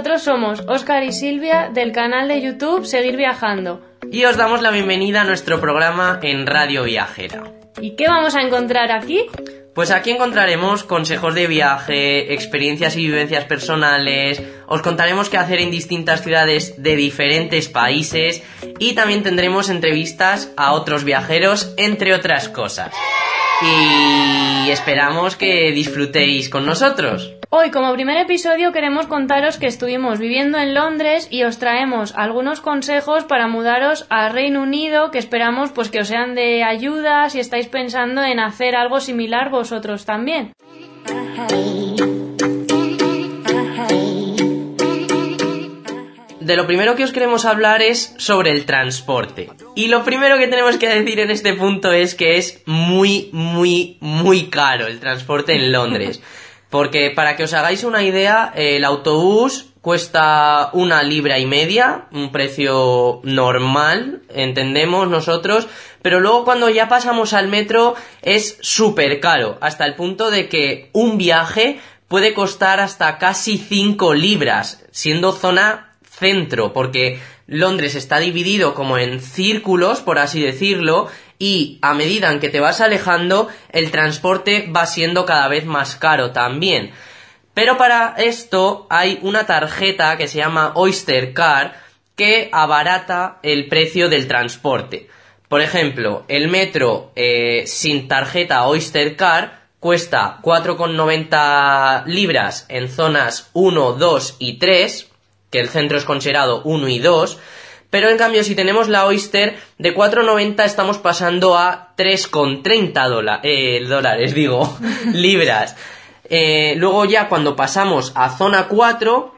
nosotros somos Óscar y Silvia del canal de YouTube Seguir Viajando. Y os damos la bienvenida a nuestro programa en Radio Viajera. ¿Y qué vamos a encontrar aquí? Pues aquí encontraremos consejos de viaje, experiencias y vivencias personales, os contaremos qué hacer en distintas ciudades de diferentes países y también tendremos entrevistas a otros viajeros, entre otras cosas. Y esperamos que disfrutéis con nosotros. Hoy, como primer episodio, queremos contaros que estuvimos viviendo en Londres y os traemos algunos consejos para mudaros al Reino Unido que esperamos pues que os sean de ayuda si estáis pensando en hacer algo similar vosotros también. de lo primero que os queremos hablar es sobre el transporte. Y lo primero que tenemos que decir en este punto es que es muy, muy, muy caro el transporte en Londres. Porque para que os hagáis una idea, el autobús cuesta una libra y media, un precio normal, entendemos nosotros, pero luego cuando ya pasamos al metro es súper caro, hasta el punto de que un viaje puede costar hasta casi 5 libras, siendo zona centro, porque Londres está dividido como en círculos, por así decirlo, y a medida en que te vas alejando, el transporte va siendo cada vez más caro también. Pero para esto hay una tarjeta que se llama Oyster Card que abarata el precio del transporte. Por ejemplo, el metro eh, sin tarjeta Oyster Card cuesta 4,90 libras en zonas 1, 2 y 3, que el centro es considerado 1 y 2, pero en cambio si tenemos la Oyster de 4,90 estamos pasando a 3,30 eh, dólares, digo, libras. Eh, luego ya cuando pasamos a zona 4,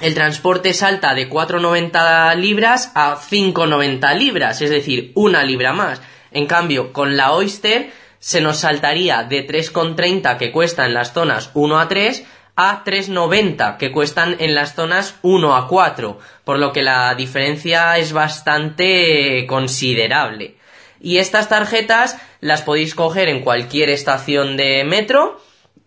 el transporte salta de 4,90 libras a 5,90 libras, es decir, una libra más. En cambio, con la Oyster se nos saltaría de 3,30 que cuesta en las zonas 1 a 3 a 3,90 que cuestan en las zonas 1 a 4, por lo que la diferencia es bastante considerable. Y estas tarjetas las podéis coger en cualquier estación de metro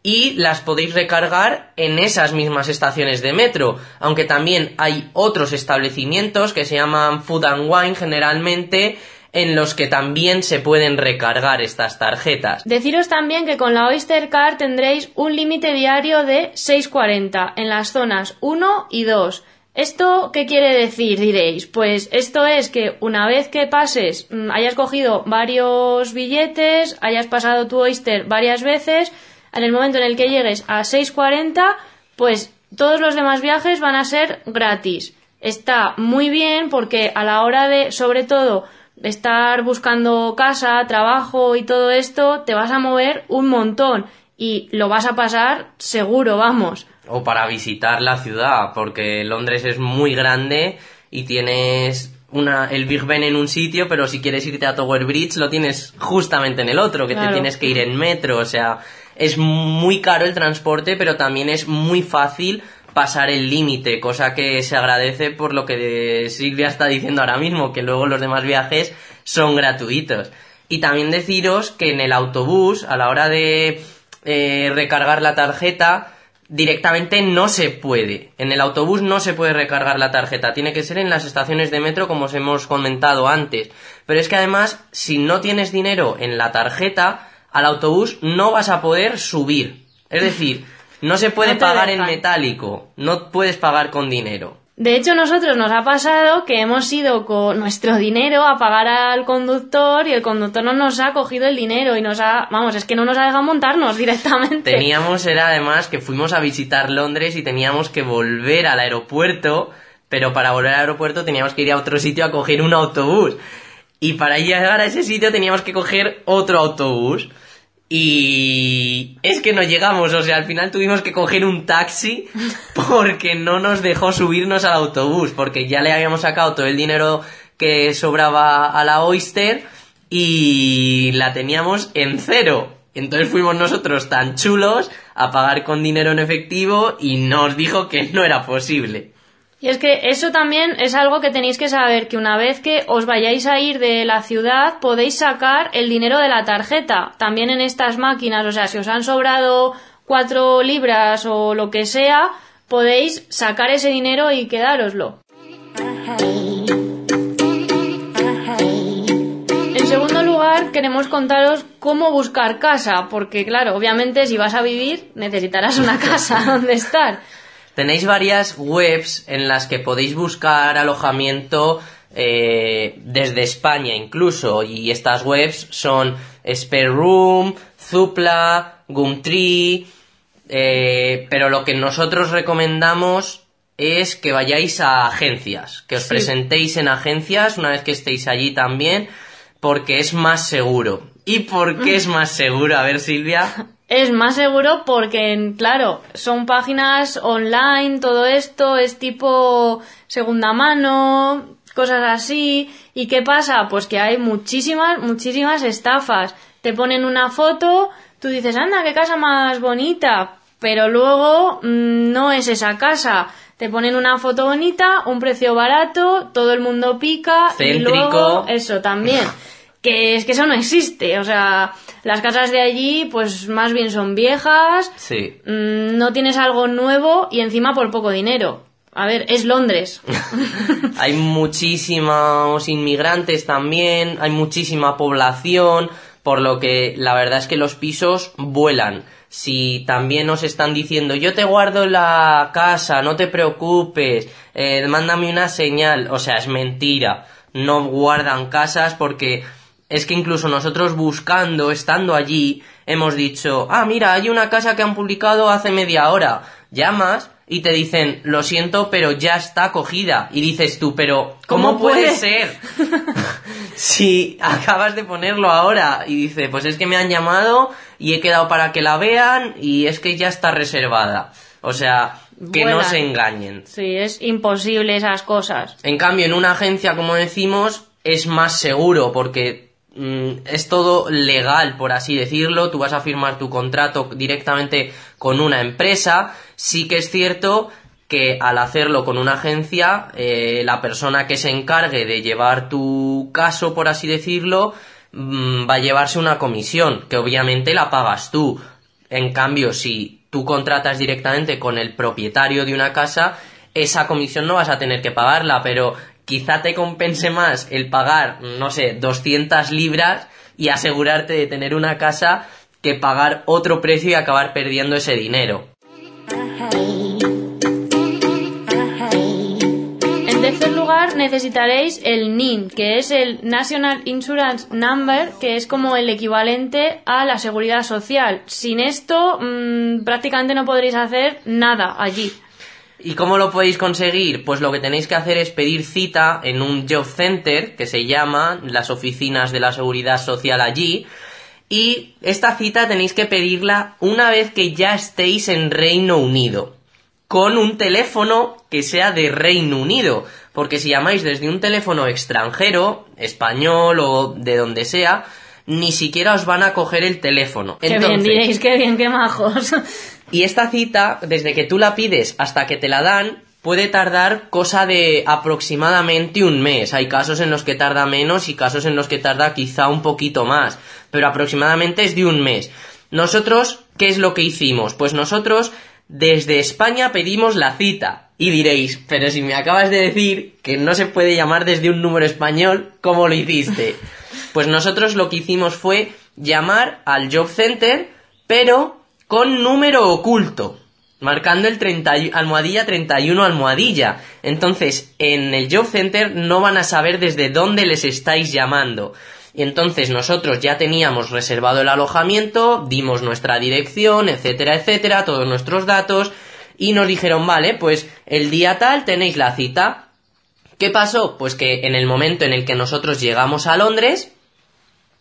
y las podéis recargar en esas mismas estaciones de metro, aunque también hay otros establecimientos que se llaman Food and Wine generalmente en los que también se pueden recargar estas tarjetas. Deciros también que con la Oyster Card tendréis un límite diario de 6,40 en las zonas 1 y 2. ¿Esto qué quiere decir? Diréis. Pues esto es que una vez que pases, mm, hayas cogido varios billetes, hayas pasado tu Oyster varias veces, en el momento en el que llegues a 6,40, pues todos los demás viajes van a ser gratis. Está muy bien porque a la hora de, sobre todo, estar buscando casa, trabajo y todo esto, te vas a mover un montón y lo vas a pasar seguro, vamos. O para visitar la ciudad, porque Londres es muy grande y tienes una, el Big Ben en un sitio, pero si quieres irte a Tower Bridge lo tienes justamente en el otro, que te tienes que ir en metro, o sea, es muy caro el transporte, pero también es muy fácil pasar el límite, cosa que se agradece por lo que Silvia está diciendo ahora mismo, que luego los demás viajes son gratuitos. Y también deciros que en el autobús, a la hora de eh, recargar la tarjeta, directamente no se puede. En el autobús no se puede recargar la tarjeta, tiene que ser en las estaciones de metro como os hemos comentado antes. Pero es que además, si no tienes dinero en la tarjeta, al autobús no vas a poder subir. Es decir, no se puede pagar en metálico, no puedes pagar con dinero. De hecho, nosotros nos ha pasado que hemos ido con nuestro dinero a pagar al conductor y el conductor no nos ha cogido el dinero y nos ha, vamos, es que no nos ha dejado montarnos directamente. Teníamos, era además que fuimos a visitar Londres y teníamos que volver al aeropuerto, pero para volver al aeropuerto teníamos que ir a otro sitio a coger un autobús. Y para llegar a ese sitio teníamos que coger otro autobús. Y es que no llegamos, o sea, al final tuvimos que coger un taxi porque no nos dejó subirnos al autobús, porque ya le habíamos sacado todo el dinero que sobraba a la Oyster y la teníamos en cero. Entonces fuimos nosotros tan chulos a pagar con dinero en efectivo y nos dijo que no era posible. Y es que eso también es algo que tenéis que saber, que una vez que os vayáis a ir de la ciudad podéis sacar el dinero de la tarjeta, también en estas máquinas, o sea, si os han sobrado cuatro libras o lo que sea, podéis sacar ese dinero y quedároslo. En segundo lugar, queremos contaros cómo buscar casa, porque claro, obviamente si vas a vivir necesitarás una casa donde estar. Tenéis varias webs en las que podéis buscar alojamiento eh, desde España incluso, y estas webs son Spare Room, Zupla, Gumtree, eh, pero lo que nosotros recomendamos es que vayáis a agencias, que os Sí. presentéis en agencias una vez que estéis allí también, porque es más seguro. ¿Y por qué es más seguro? A ver, Silvia. Es más seguro porque, claro, son páginas online, todo esto es tipo segunda mano, cosas así. ¿Y qué pasa? Pues que hay muchísimas, muchísimas estafas. Te ponen una foto, tú dices, anda, qué casa más bonita, pero luego mm, no es esa casa. Te ponen una foto bonita, un precio barato, todo el mundo pica y Céntrico. luego eso también. Que es que eso no existe, o sea, las casas de allí pues más bien son viejas, Sí. mm, no tienes algo nuevo y encima por poco dinero. A ver, es Londres. Hay muchísimos inmigrantes también, hay muchísima población, por lo que la verdad es que los pisos vuelan. Si también os están diciendo, yo te guardo la casa, no te preocupes, eh, mándame una señal, o sea, es mentira. No guardan casas porque es que incluso nosotros buscando, estando allí, hemos dicho, ah, mira, hay una casa que han publicado hace media hora. Llamas y te dicen, lo siento, pero ya está cogida. Y dices tú, pero ¿cómo, ¿Cómo puede puede? ser? si acabas de ponerlo ahora y dice, pues es que me han llamado y he quedado para que la vean y es que ya está reservada. O sea, que no se engañen. Sí, es imposible esas cosas. En cambio, en una agencia, como decimos, es más seguro porque es todo legal, por así decirlo. Tú vas a firmar tu contrato directamente con una empresa. Sí que es cierto que al hacerlo con una agencia, eh, la persona que se encargue de llevar tu caso, por así decirlo, mm, va a llevarse una comisión, que obviamente la pagas tú. En cambio, si tú contratas directamente con el propietario de una casa, esa comisión no vas a tener que pagarla, pero quizá te compense más el pagar, no sé, 200 libras y asegurarte de tener una casa que pagar otro precio y acabar perdiendo ese dinero. En tercer lugar, necesitaréis el NIN, que es el National Insurance Number, que es como el equivalente a la seguridad social. Sin esto, mm, prácticamente no podréis hacer nada allí. ¿Y cómo lo podéis conseguir? Pues lo que tenéis que hacer es pedir cita en un job center, que se llama las oficinas de la seguridad social allí, y esta cita tenéis que pedirla una vez que ya estéis en Reino Unido, con un teléfono que sea de Reino Unido, porque si llamáis desde un teléfono extranjero, español o de donde sea, ni siquiera os van a coger el teléfono. Qué bien, diréis, qué bien, qué majos. y esta cita, desde que tú la pides hasta que te la dan, puede tardar cosa de aproximadamente un mes. Hay casos en los que tarda menos y casos en los que tarda quizá un poquito más, pero aproximadamente es de un mes. Nosotros, ¿qué es lo que hicimos? Pues nosotros desde España pedimos la cita. Y diréis, pero si me acabas de decir que no se puede llamar desde un número español, ¿cómo lo hiciste? Pues nosotros lo que hicimos fue llamar al Job Center, pero con número oculto, marcando el 30, y- almohadilla 31 almohadilla. Entonces, en el Job Center no van a saber desde dónde les estáis llamando. Y entonces nosotros ya teníamos reservado el alojamiento, dimos nuestra dirección, etcétera, etcétera, todos nuestros datos, y nos dijeron, vale, pues el día tal tenéis la cita. ¿Qué pasó? Pues que en el momento en el que nosotros llegamos a Londres,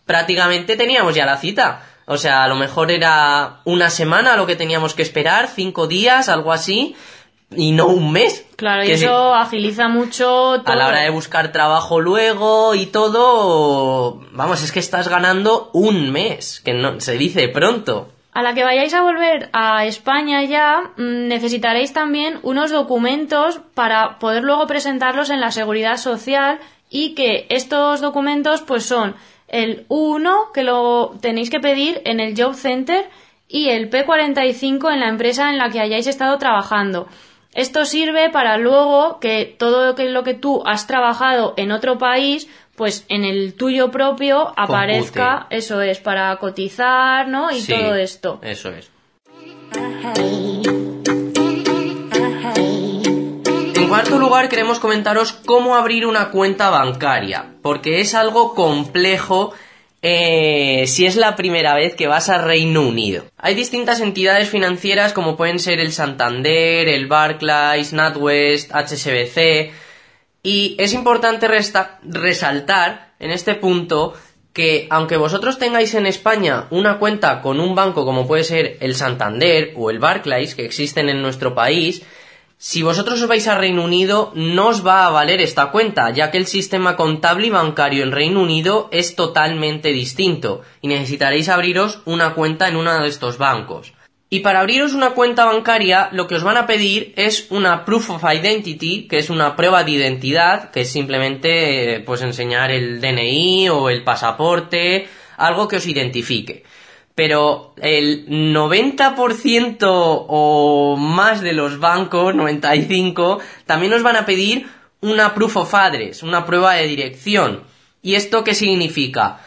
prácticamente teníamos ya la cita. O sea, a lo mejor era una semana lo que teníamos que esperar, cinco días, algo así, y no un mes. Claro, y eso agiliza mucho todo. a la hora de buscar trabajo luego y todo, vamos, es que estás ganando un mes, que no se dice pronto. A la que vayáis a volver a España ya, mm, necesitaréis también unos documentos para poder luego presentarlos en la seguridad social y que estos documentos pues son el U1 que lo tenéis que pedir en el Job Center y el P45 en la empresa en la que hayáis estado trabajando. Esto sirve para luego que todo lo que, tú has trabajado en otro país, pues en el tuyo propio aparezca, eso es, para cotizar, ¿no? Y Sí, todo esto. Eso es. Lugar, queremos comentaros cómo abrir una cuenta bancaria, porque es algo complejo eh, si es la primera vez que vas a Reino Unido. Hay distintas entidades financieras como pueden ser el Santander, el Barclays, NatWest, HSBC, y es importante resaltar en este punto que aunque vosotros tengáis en España una cuenta con un banco como puede ser el Santander o el Barclays que existen en nuestro país, si vosotros os vais a Reino Unido no os va a valer esta cuenta, ya que el sistema contable y bancario en Reino Unido es totalmente distinto y necesitaréis abriros una cuenta en uno de estos bancos. Y para abriros una cuenta bancaria, lo que os van a pedir es una Proof of Identity, que es una prueba de identidad, que es simplemente eh, pues enseñar el DNI o el pasaporte, algo que os identifique. Pero el 90% o más de los bancos, 95, también os van a pedir una Proof of Address, una prueba de dirección. ¿Y esto qué significa?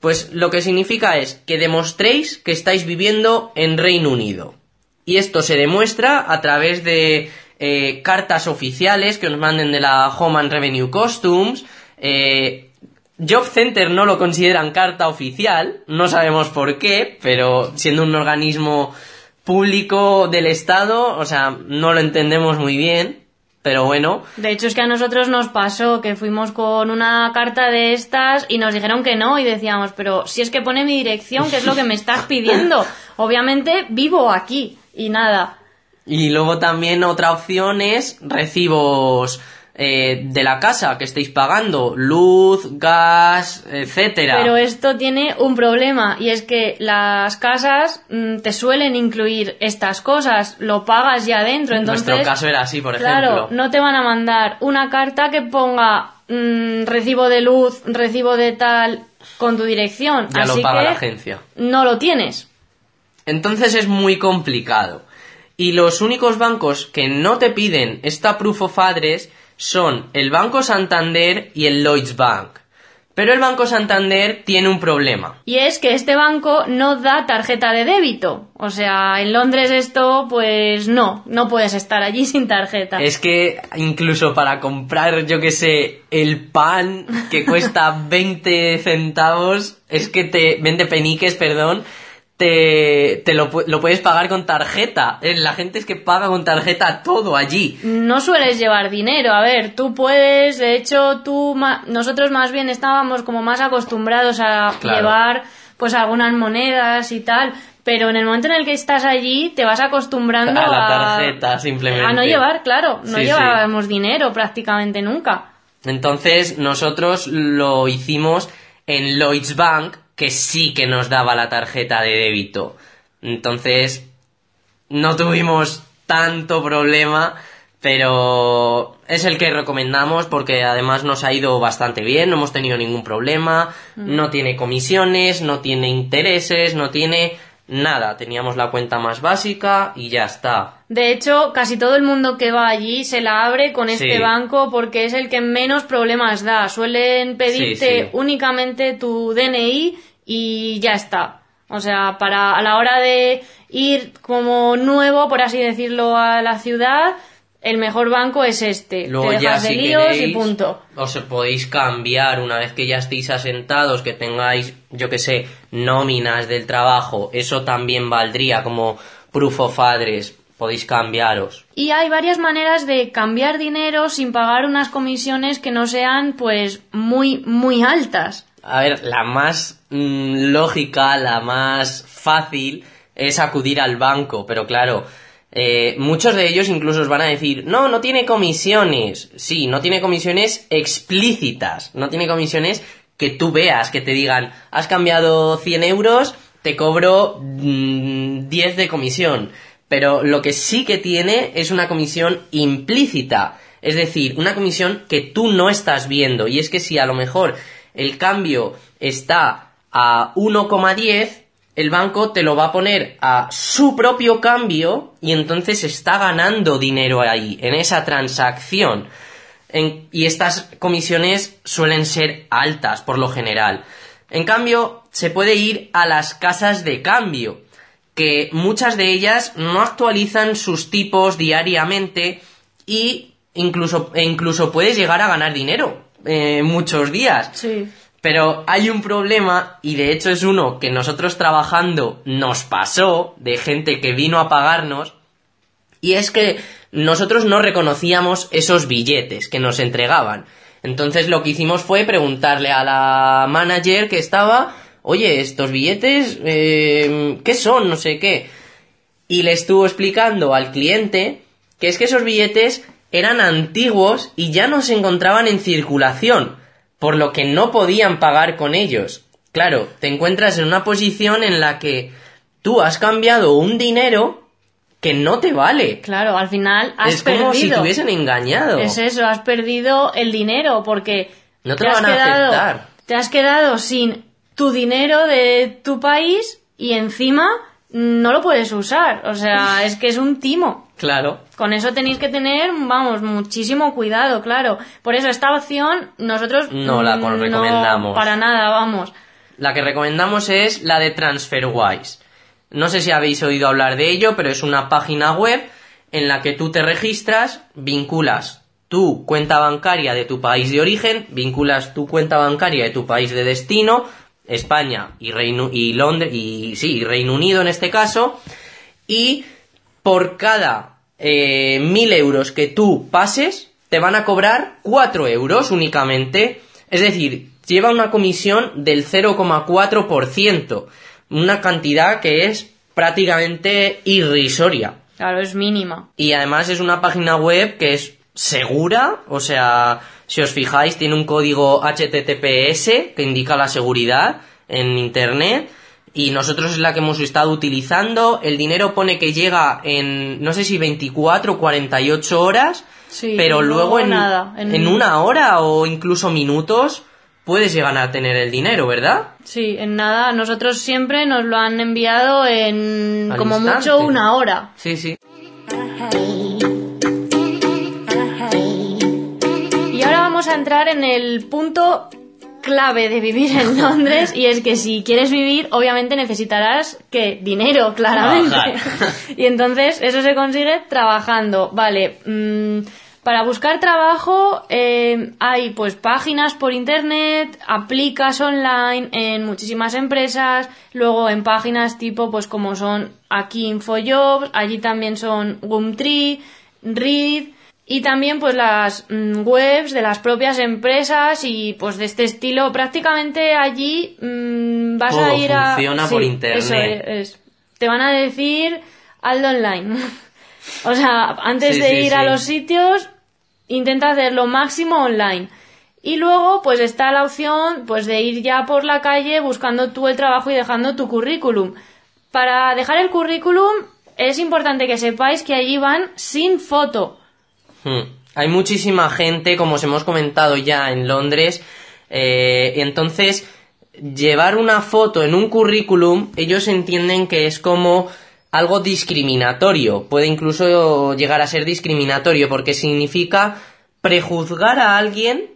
Pues lo que significa es que demostréis que estáis viviendo en Reino Unido. Y esto se demuestra a través de eh, cartas oficiales que os manden de la Home and Revenue Customs. eh, Job Center no lo consideran carta oficial, no sabemos por qué, pero siendo un organismo público del Estado, o sea, no lo entendemos muy bien, pero bueno, De hecho, es que a nosotros nos pasó que fuimos con una carta de estas y nos dijeron que no y decíamos, pero si es que pone mi dirección, ¿qué es lo que me estás pidiendo? Obviamente vivo aquí y nada. Y luego también otra opción es recibos eh, de la casa que estéis pagando, luz, gas, etcétera. Pero esto tiene un problema y es que las casas mm, te suelen incluir estas cosas, lo pagas ya dentro, entonces nuestro caso era así, por claro, ejemplo. no te van a mandar una carta que ponga mm, recibo de luz, recibo de tal con tu dirección, Ya así lo paga que la agencia. no lo tienes. Entonces es muy complicado. Y los únicos bancos que no te piden esta proof of address son el Banco Santander y el Lloyds Bank. Pero el Banco Santander tiene un problema. Y es que este banco no da tarjeta de débito. O sea, en Londres esto, pues no, no puedes estar allí sin tarjeta. Es que incluso para comprar, yo que sé, el pan que cuesta 20 centavos, es que te, 20 peniques, perdón, te, te lo, lo puedes pagar con tarjeta. Eh, La gente es que paga con tarjeta todo allí. No sueles llevar dinero, a ver, tú puedes, de hecho, tú, nosotros más bien estábamos como más acostumbrados a Claro. llevar pues algunas monedas y tal, pero en el momento en el que estás allí te vas acostumbrando A la tarjeta, simplemente. A no llevar, claro, no Sí, sí. llevábamos dinero prácticamente nunca. Entonces nosotros lo hicimos en Lloyds Bank, que sí que nos daba la tarjeta de débito. Entonces no tuvimos tanto problema, pero es el que recomendamos porque además nos ha ido bastante bien, no hemos tenido ningún problema, no tiene comisiones, no tiene intereses, no tiene nada. Teníamos la cuenta más básica y ya está. De hecho, casi todo el mundo que va allí se la abre con este Sí. banco porque es el que menos problemas da. Suelen pedirte sí. únicamente tu DNI y ya está. O sea, para a la hora de ir como nuevo, por así decirlo, a la ciudad, el mejor banco es este. Luego Te ya de si líos queréis, y punto. os podéis cambiar una vez que ya estéis asentados, que tengáis, yo que sé, nóminas del trabajo, eso también valdría como proof of address, podéis cambiaros. Y hay varias maneras de cambiar dinero sin pagar unas comisiones que no sean, pues, muy, muy altas. A ver, la más mm, lógica, la más fácil es acudir al banco, pero claro, eh, muchos de ellos incluso os van a decir, no, no tiene comisiones. Sí, no tiene comisiones explícitas, no tiene comisiones que tú veas, que te digan, has cambiado 100 euros, te cobro mm, 10 de comisión. Pero lo que sí que tiene es una comisión implícita, es decir, una comisión que tú no estás viendo. Y es que si a lo mejor el cambio está a 1,10, el banco te lo va a poner a su propio cambio y entonces está ganando dinero ahí, en esa transacción. Y estas comisiones suelen ser altas por lo general. En cambio, se puede ir a las casas de cambio, que muchas de ellas no actualizan sus tipos diariamente y incluso, e incluso puedes llegar a ganar dinero eh, muchos días. Sí. Pero hay un problema, y de hecho es uno que nosotros trabajando nos pasó, de gente que vino a pagarnos, y es que nosotros no reconocíamos esos billetes que nos entregaban. Entonces lo que hicimos fue preguntarle a la manager que estaba, oye, estos billetes, eh, ¿qué son? No sé qué. Y le estuvo explicando al cliente que es que esos billetes eran antiguos y ya no se encontraban en circulación, por lo que no podían pagar con ellos. Claro, te encuentras en una posición en la que tú has cambiado un dinero que no te vale. Claro, al final has es como si perdido. te hubiesen engañado. Es eso, has perdido el dinero porque No te lo van a quedado, aceptar. te has quedado sin tu dinero de tu país y encima no lo puedes usar. O sea, es que es un timo. Claro. Con eso tenéis que tener, vamos, muchísimo cuidado, claro. Por eso esta opción nosotros No la recomendamos. para nada, vamos. La que recomendamos es la de TransferWise. No sé si habéis oído hablar de ello, pero es una página web en la que tú te registras, vinculas tu cuenta bancaria de tu país de origen, vinculas tu cuenta bancaria de tu país de destino, España y Reino y Londres y sí, y Reino Unido en este caso, y por cada eh, mil euros que tú pases, te van a cobrar 4 euros únicamente. Es decir, lleva una comisión del 0,4%. Una cantidad que es prácticamente irrisoria. Claro, es mínima. Y además es una página web que es segura, o sea, si os fijáis, tiene un código HTTPS que indica la seguridad en Internet. Y nosotros es la que hemos estado utilizando. El dinero pone que llega en, no sé si 24 o 48 horas. Sí, pero luego luego en, nada, en- en una hora o incluso minutos puedes llegar a tener el dinero, ¿verdad? Sí, en nada, nosotros siempre nos lo han enviado en Al como instante. mucho una hora. Sí, sí. A entrar en el punto clave de vivir en Londres y es que si quieres vivir obviamente necesitarás que dinero claramente. Trabajar. y entonces eso se consigue trabajando. Vale mm, para buscar trabajo eh, hay pues páginas por internet aplicas online en muchísimas empresas luego en páginas tipo pues como son aquí InfoJobs allí también son Gumtree Reed y también pues las mm, webs de las propias empresas y pues de este estilo. Prácticamente allí mm, vas Todo a ir a funciona por Sí, internet. eso es. te van a decir algo online o sea antes Sí, de sí, ir a los sitios intenta hacer lo máximo online. Y luego pues está la opción pues de ir ya por la calle buscando tú el trabajo y dejando tu currículum. Para dejar el currículum es importante que sepáis que allí van sin foto Hmm. Hay muchísima gente, como os hemos comentado ya en Londres, eh, entonces llevar una foto en un currículum, ellos entienden que es como algo discriminatorio, puede incluso llegar a ser discriminatorio porque significa prejuzgar a alguien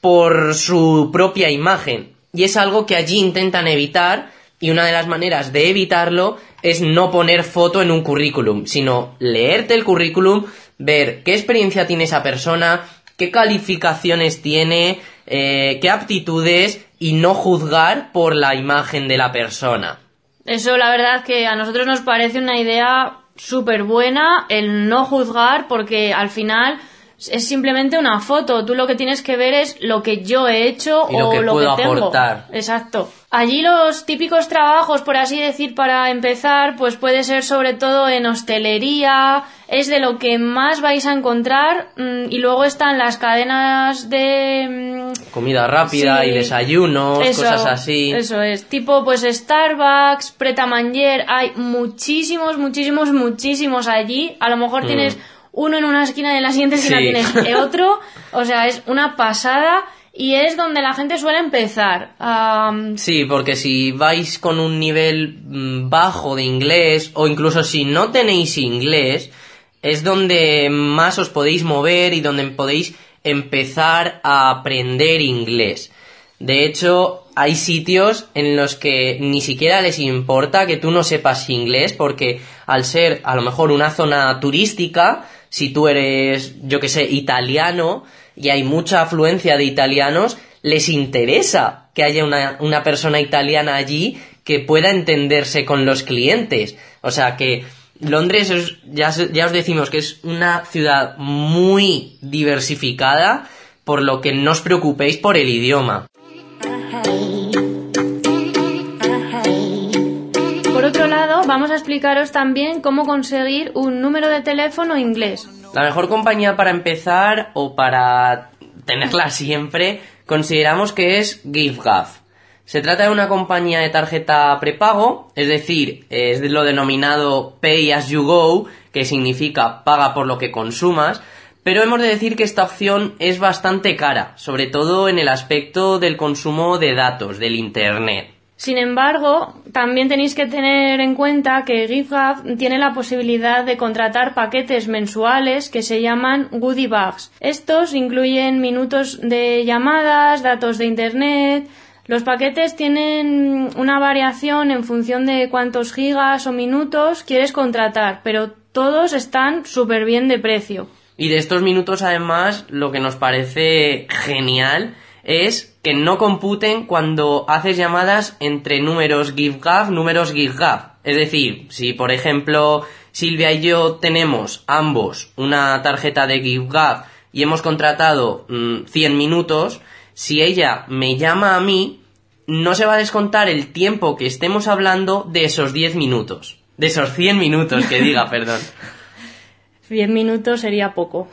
por su propia imagen. Y es algo que allí intentan evitar y una de las maneras de evitarlo es no poner foto en un currículum, sino leerte el currículum, ver qué experiencia tiene esa persona, qué calificaciones tiene, eh, qué aptitudes y no juzgar por la imagen de la persona. Eso la verdad que a nosotros nos parece una idea súper buena el no juzgar porque al final es simplemente una foto. Tú lo que tienes que ver es lo que yo he hecho Y lo o que lo puedo que tengo. aportar. Exacto. Allí los típicos trabajos, por así decir, para empezar, pues puede ser sobre todo en hostelería, es de lo que más vais a encontrar mm, y luego están las cadenas de mm, Comida rápida Sí. y desayunos, Eso, cosas así. Eso es. Tipo, pues Starbucks, Pret a Manger, hay muchísimos, muchísimos, muchísimos allí. A lo mejor tienes uno en una esquina y en la siguiente esquina Mm. Sí. tienes otro. O sea, es una pasada. y es donde la gente suele empezar. Am, Sí, porque si vais con un nivel mm, bajo de inglés o incluso si no tenéis inglés, es donde más os podéis mover y donde podéis empezar a aprender inglés. De hecho, hay sitios en los que ni siquiera les importa que tú no sepas inglés porque al ser a lo mejor una zona turística, si tú eres, yo que sé, italiano y hay mucha afluencia de italianos, les interesa que haya una, una persona italiana allí que pueda entenderse con los clientes. O sea que Londres, es- ya, os- ya os decimos que es una ciudad muy diversificada, por lo que no os preocupéis por el idioma. Por otro lado, vamos a explicaros también cómo conseguir un número de teléfono inglés. La mejor compañía para empezar o para tenerla siempre consideramos que es GiveGaff. Se trata de una compañía de tarjeta prepago, es decir, es lo denominado Pay as you go, que significa paga por lo que consumas, pero hemos de decir que esta opción es bastante cara, sobre todo en el aspecto del consumo de datos, del Internet. Sin embargo, también tenéis que tener en cuenta que GiveGaff tiene la posibilidad de contratar paquetes mensuales que se llaman Goodie Bags. Estos incluyen minutos de llamadas, datos de Internet. Los paquetes tienen una variación en función de cuántos gigas o minutos quieres contratar, pero todos están súper bien de precio. Y de estos minutos, además, lo que nos parece genial es que no computen cuando haces llamadas entre números GiveGaff, números GiveGaff. Es decir, si por ejemplo Silvia y yo tenemos ambos una tarjeta de GiveGaff y hemos contratado mm, 100 minutos, si ella me llama a mí, no se va a descontar el tiempo que estemos hablando de esos 10 minutos. De esos 100 minutos, que diga, perdón. 10 minutos sería poco.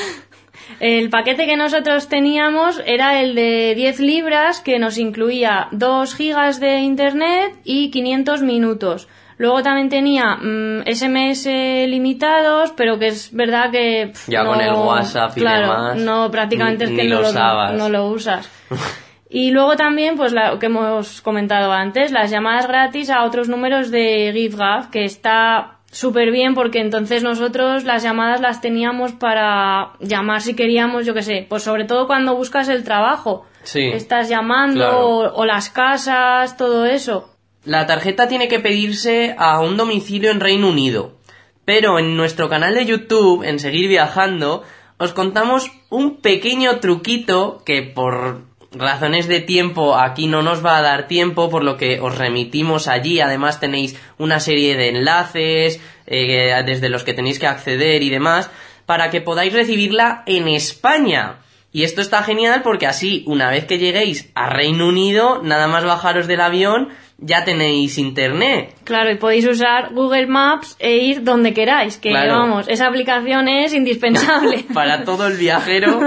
el paquete que nosotros teníamos era el de 10 libras que nos incluía 2 gigas de internet y 500 minutos. Luego también tenía mm, SMS limitados, pero que es verdad que Ya no, con el WhatsApp y claro, demás, no prácticamente ni- es que ni no lo lo, usabas. no lo usas. Y luego también, pues lo que hemos comentado antes, las llamadas gratis a otros números de GiveGaff, que está súper bien porque entonces nosotros las llamadas las teníamos para llamar si queríamos, yo qué sé, pues sobre todo cuando buscas el trabajo. Sí. Estás llamando Claro. o, o las casas, todo eso. La tarjeta tiene que pedirse a un domicilio en Reino Unido. Pero en nuestro canal de YouTube, en Seguir Viajando, os contamos un pequeño truquito que por razones de tiempo aquí no nos va a dar tiempo, por lo que os remitimos allí. Además tenéis una serie de enlaces eh, desde los que tenéis que acceder y demás, para que podáis recibirla en España. Y esto está genial porque así, una vez que lleguéis a Reino Unido, nada más bajaros del avión, ya tenéis internet. Claro, y podéis usar Google Maps e ir donde queráis, que Claro. vamos, esa aplicación es indispensable. Para todo el viajero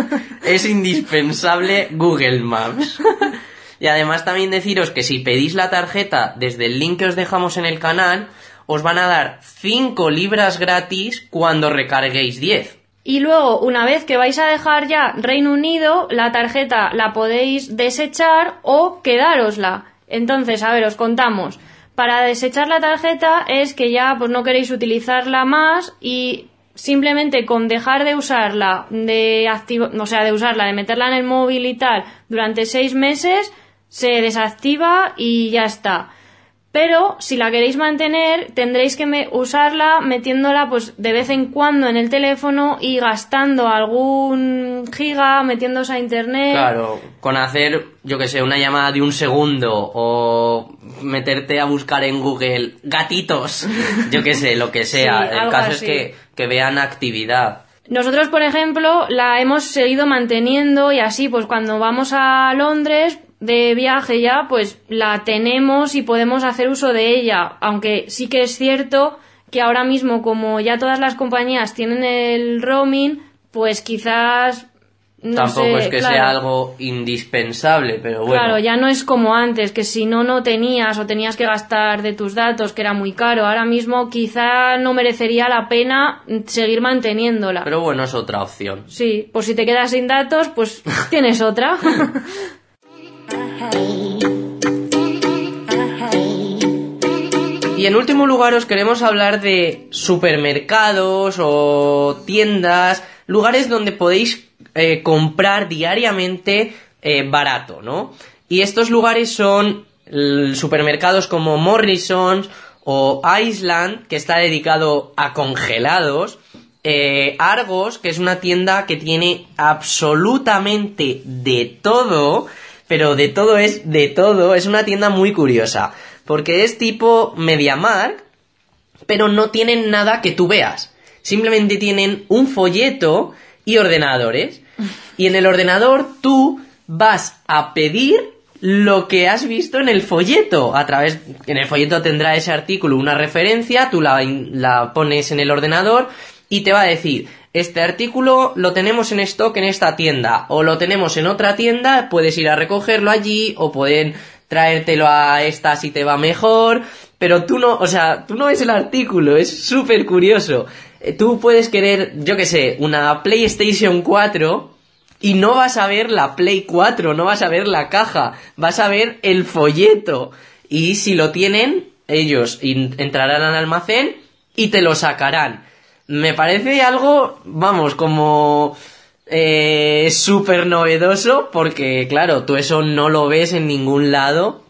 es indispensable Google Maps. Y además también deciros que si pedís la tarjeta desde el link que os dejamos en el canal, os van a dar 5 libras gratis cuando recarguéis 10. Y luego, una vez que vais a dejar ya Reino Unido, la tarjeta la podéis desechar o quedárosla. Entonces, a ver, os contamos. Para desechar la tarjeta es que ya pues no queréis utilizarla más y simplemente con dejar de usarla, de activa, o sea, de usarla, de meterla en el móvil y tal, durante seis meses, se desactiva y ya está. Pero si la queréis mantener, tendréis que me- usarla metiéndola pues de vez en cuando en el teléfono y gastando algún giga, metiéndose a internet. Claro, con hacer, yo que sé, una llamada de un segundo o meterte a buscar en Google gatitos, yo que sé, lo que sea. Sí, el caso así. es que, que vean actividad. Nosotros, por ejemplo, la hemos seguido manteniendo y así, pues cuando vamos a Londres de viaje ya, pues la tenemos y podemos hacer uso de ella. Aunque sí que es cierto que ahora mismo, como ya todas las compañías tienen el roaming, pues quizás no Tampoco sé, es que claro. sea algo indispensable, pero bueno. Claro, ya no es como antes, que si no, no tenías o tenías que gastar de tus datos, que era muy caro. Ahora mismo quizá no merecería la pena seguir manteniéndola. Pero bueno, es otra opción. Sí, pues si te quedas sin datos, pues tienes otra. Y en último lugar os queremos hablar de supermercados o tiendas, lugares donde podéis eh, comprar diariamente eh, barato, ¿no? Y estos lugares son supermercados como Morrison's o Island, que está dedicado a congelados, eh, Argos, que es una tienda que tiene absolutamente de todo, pero de todo es de todo, es una tienda muy curiosa, porque es tipo MediaMarkt, pero no tienen nada que tú veas. Simplemente tienen un folleto y ordenadores. Y en el ordenador tú vas a pedir lo que has visto en el folleto. A través, en el folleto tendrá ese artículo una referencia, tú la, la pones en el ordenador y te va a decir, este artículo lo tenemos en stock en esta tienda o lo tenemos en otra tienda, puedes ir a recogerlo allí o pueden traértelo a esta si te va mejor, pero tú no, o sea, tú no ves el artículo, es súper curioso. Eh, Tú puedes querer, yo que sé, una PlayStation 4 y no vas a ver la Play 4, no vas a ver la caja, vas a ver el folleto. Y si lo tienen, ellos entrarán al almacén y te lo sacarán. Me parece algo, vamos, como eh, súper novedoso porque, claro, tú eso no lo ves en ningún lado.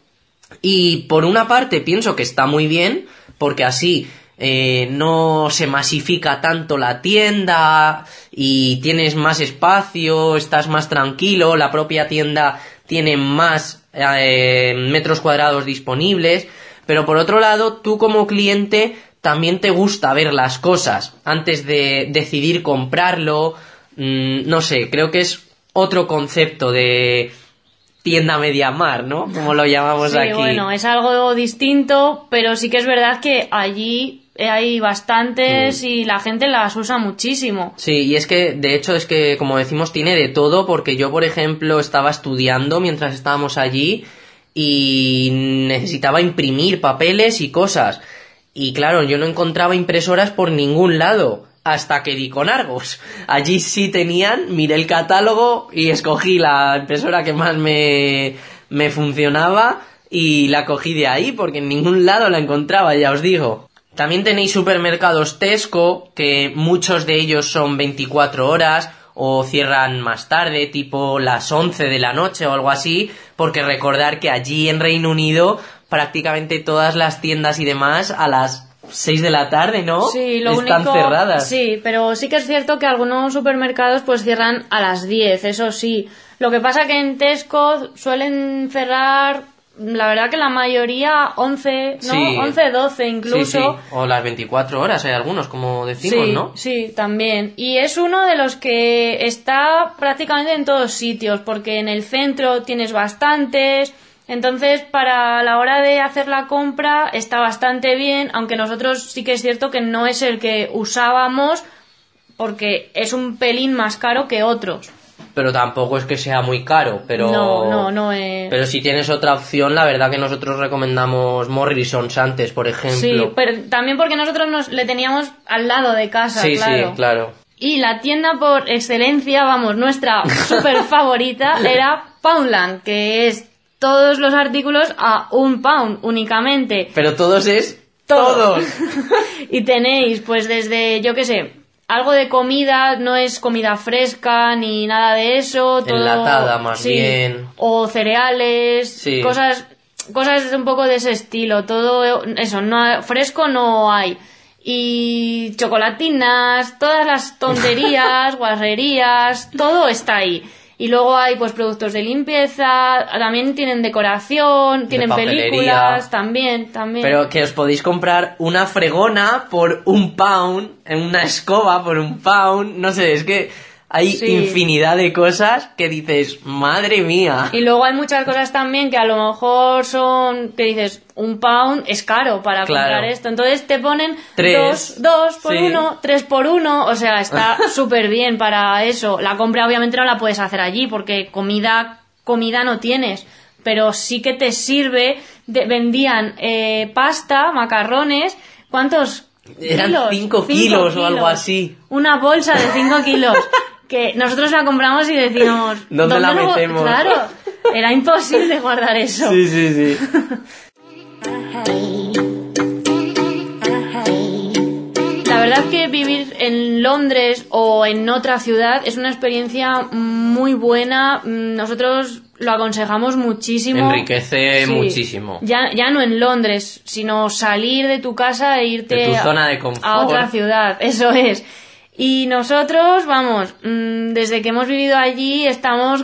Y por una parte pienso que está muy bien, porque así eh, no se masifica tanto la tienda y tienes más espacio, estás más tranquilo, la propia tienda tiene más eh, metros cuadrados disponibles, pero por otro lado, tú como cliente también te gusta ver las cosas antes de decidir comprarlo, mm, no sé, creo que es otro concepto de tienda mediamar, ¿no? Como lo llamamos Sí, aquí. bueno, es algo distinto, pero sí que es verdad que allí hay bastantes Mm. y la gente las usa muchísimo. Sí, y es que, de hecho, es que, como decimos, tiene de todo, porque yo, por ejemplo, estaba estudiando mientras estábamos allí y necesitaba imprimir papeles y cosas. Y claro, yo no encontraba impresoras por ningún lado, hasta que di con Argos. Allí sí tenían, miré el catálogo y escogí la impresora que más me, me funcionaba y la cogí de ahí, porque en ningún lado la encontraba, ya os digo. También tenéis supermercados Tesco, que muchos de ellos son 24 horas o cierran más tarde, tipo las 11 de la noche o algo así, porque recordar que allí en Reino Unido prácticamente todas las tiendas y demás a las 6 de la tarde, ¿no? Sí, lo Están único, cerradas. Sí, pero sí que es cierto que algunos supermercados pues cierran a las 10, eso sí. Lo que pasa que en Tesco suelen cerrar, la verdad que la mayoría 11, ¿no? Sí. 11, 12 incluso. Sí, sí. O las 24 horas, hay algunos, como decimos, sí, ¿no? Sí, también. Y es uno de los que está prácticamente en todos sitios, porque en el centro tienes bastantes. Entonces, para la hora de hacer la compra está bastante bien, aunque nosotros sí que es cierto que no es el que usábamos, porque es un pelín más caro que otros. Pero tampoco es que sea muy caro, pero... No, no, no es. Pero si tienes otra opción, la verdad que nosotros recomendamos Morrison's antes, por ejemplo. Sí, pero también porque nosotros nos le teníamos al lado de casa, sí, claro. sí, claro. Y la tienda por excelencia, vamos, nuestra super favorita era Poundland, que es todos los artículos a un pound únicamente. Pero todos es... Todo. Todos. y tenéis, pues desde, yo qué sé, algo de comida, no es comida fresca ni nada de eso. Todo, Enlatada, más sí, bien. O cereales, Sí. cosas, cosas un poco de ese estilo. Todo eso, no, fresco no hay. Y chocolatinas, todas las tonterías, guarrerías, todo está ahí. Y luego hay pues productos de limpieza, también tienen decoración, tienen papelería. películas, también, también. Pero que os podéis comprar una fregona por un pound, en una escoba por un pound, no sé, es que hay Sí. infinidad de cosas que dices, madre mía. Y luego hay muchas cosas también que a lo mejor son, que dices, un pound es caro para Claro. comprar esto. Entonces te ponen Tres. dos, dos por Sí. uno, tres por uno. O sea, está súper bien para eso. La compra obviamente no la puedes hacer allí porque comida, comida no tienes. Pero sí que te sirve. de- vendían eh, pasta, macarrones. ¿Cuántos? Eran kilos? cinco Cinco kilos o algo así. Una bolsa de 5 kilos. Que nosotros la compramos y decimos. ¿Dónde la lo- metemos? Claro, era imposible guardar eso. Sí, sí, sí. La verdad que vivir en Londres o en otra ciudad es una experiencia muy buena. Nosotros lo aconsejamos muchísimo. Enriquece Sí. muchísimo. Ya, ya no en Londres, sino salir de tu casa e irte De tu a- zona de confort. a otra ciudad. Eso es. Y nosotros, vamos, mm, desde que hemos vivido allí estamos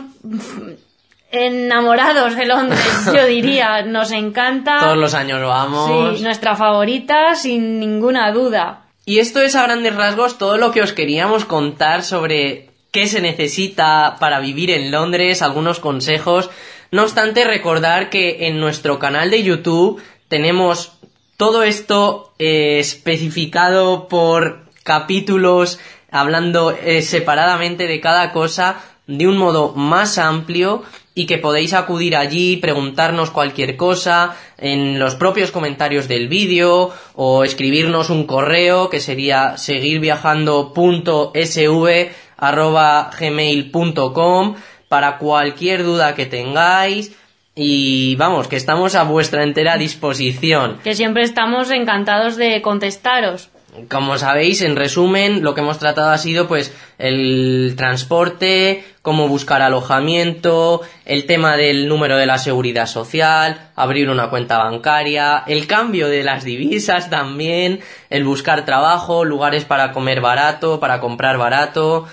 enamorados de Londres, yo diría. Nos encanta. Todos los años vamos. Sí, nuestra favorita sin ninguna duda. Y esto es a grandes rasgos todo lo que os queríamos contar sobre qué se necesita para vivir en Londres, algunos consejos. No obstante, recordar que en nuestro canal de YouTube tenemos todo esto eh, especificado por capítulos, hablando eh, separadamente de cada cosa de un modo más amplio y que podéis acudir allí, preguntarnos cualquier cosa en los propios comentarios del vídeo o escribirnos un correo que sería seguirviajando.sv@gmail.com para cualquier duda que tengáis y vamos, que estamos a vuestra entera disposición. Que siempre estamos encantados de contestaros. Como sabéis, en resumen, lo que hemos tratado ha sido pues el transporte, cómo buscar alojamiento, el tema del número de la seguridad social, abrir una cuenta bancaria, el cambio de las divisas también, el buscar trabajo, lugares para comer barato, para comprar barato.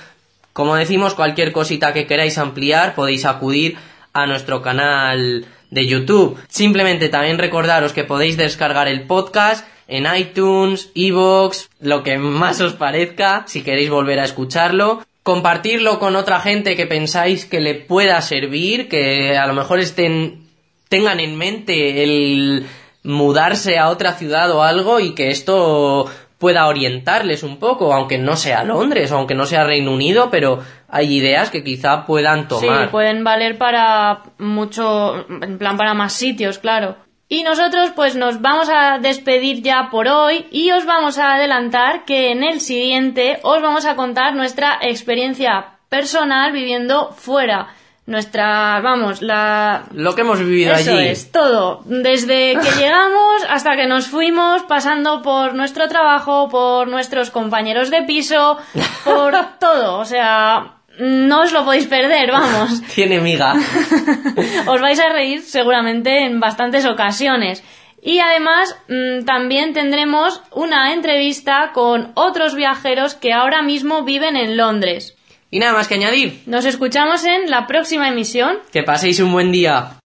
Como decimos, cualquier cosita que queráis ampliar podéis acudir a nuestro canal de YouTube. Simplemente también recordaros que podéis descargar el podcast en iTunes, Evox, lo que más os parezca, si queréis volver a escucharlo. Compartirlo con otra gente que pensáis que le pueda servir, que a lo mejor estén, tengan en mente el mudarse a otra ciudad o algo y que esto pueda orientarles un poco, aunque no sea Londres o aunque no sea Reino Unido, pero hay ideas que quizá puedan tomar. Sí, pueden valer para mucho, en plan para más sitios, claro. Y nosotros pues nos vamos a despedir ya por hoy y os vamos a adelantar que en el siguiente os vamos a contar nuestra experiencia personal viviendo fuera. Nuestra, vamos, la... Lo que hemos vivido Eso allí. es, todo. Desde que llegamos hasta que nos fuimos, pasando por nuestro trabajo, por nuestros compañeros de piso, por todo. O sea, no os lo podéis perder, vamos. Tiene miga. Os vais a reír seguramente en bastantes ocasiones. Y además mm, también tendremos una entrevista con otros viajeros que ahora mismo viven en Londres. Y nada más que añadir. Nos escuchamos en la próxima emisión. Que paséis un buen día.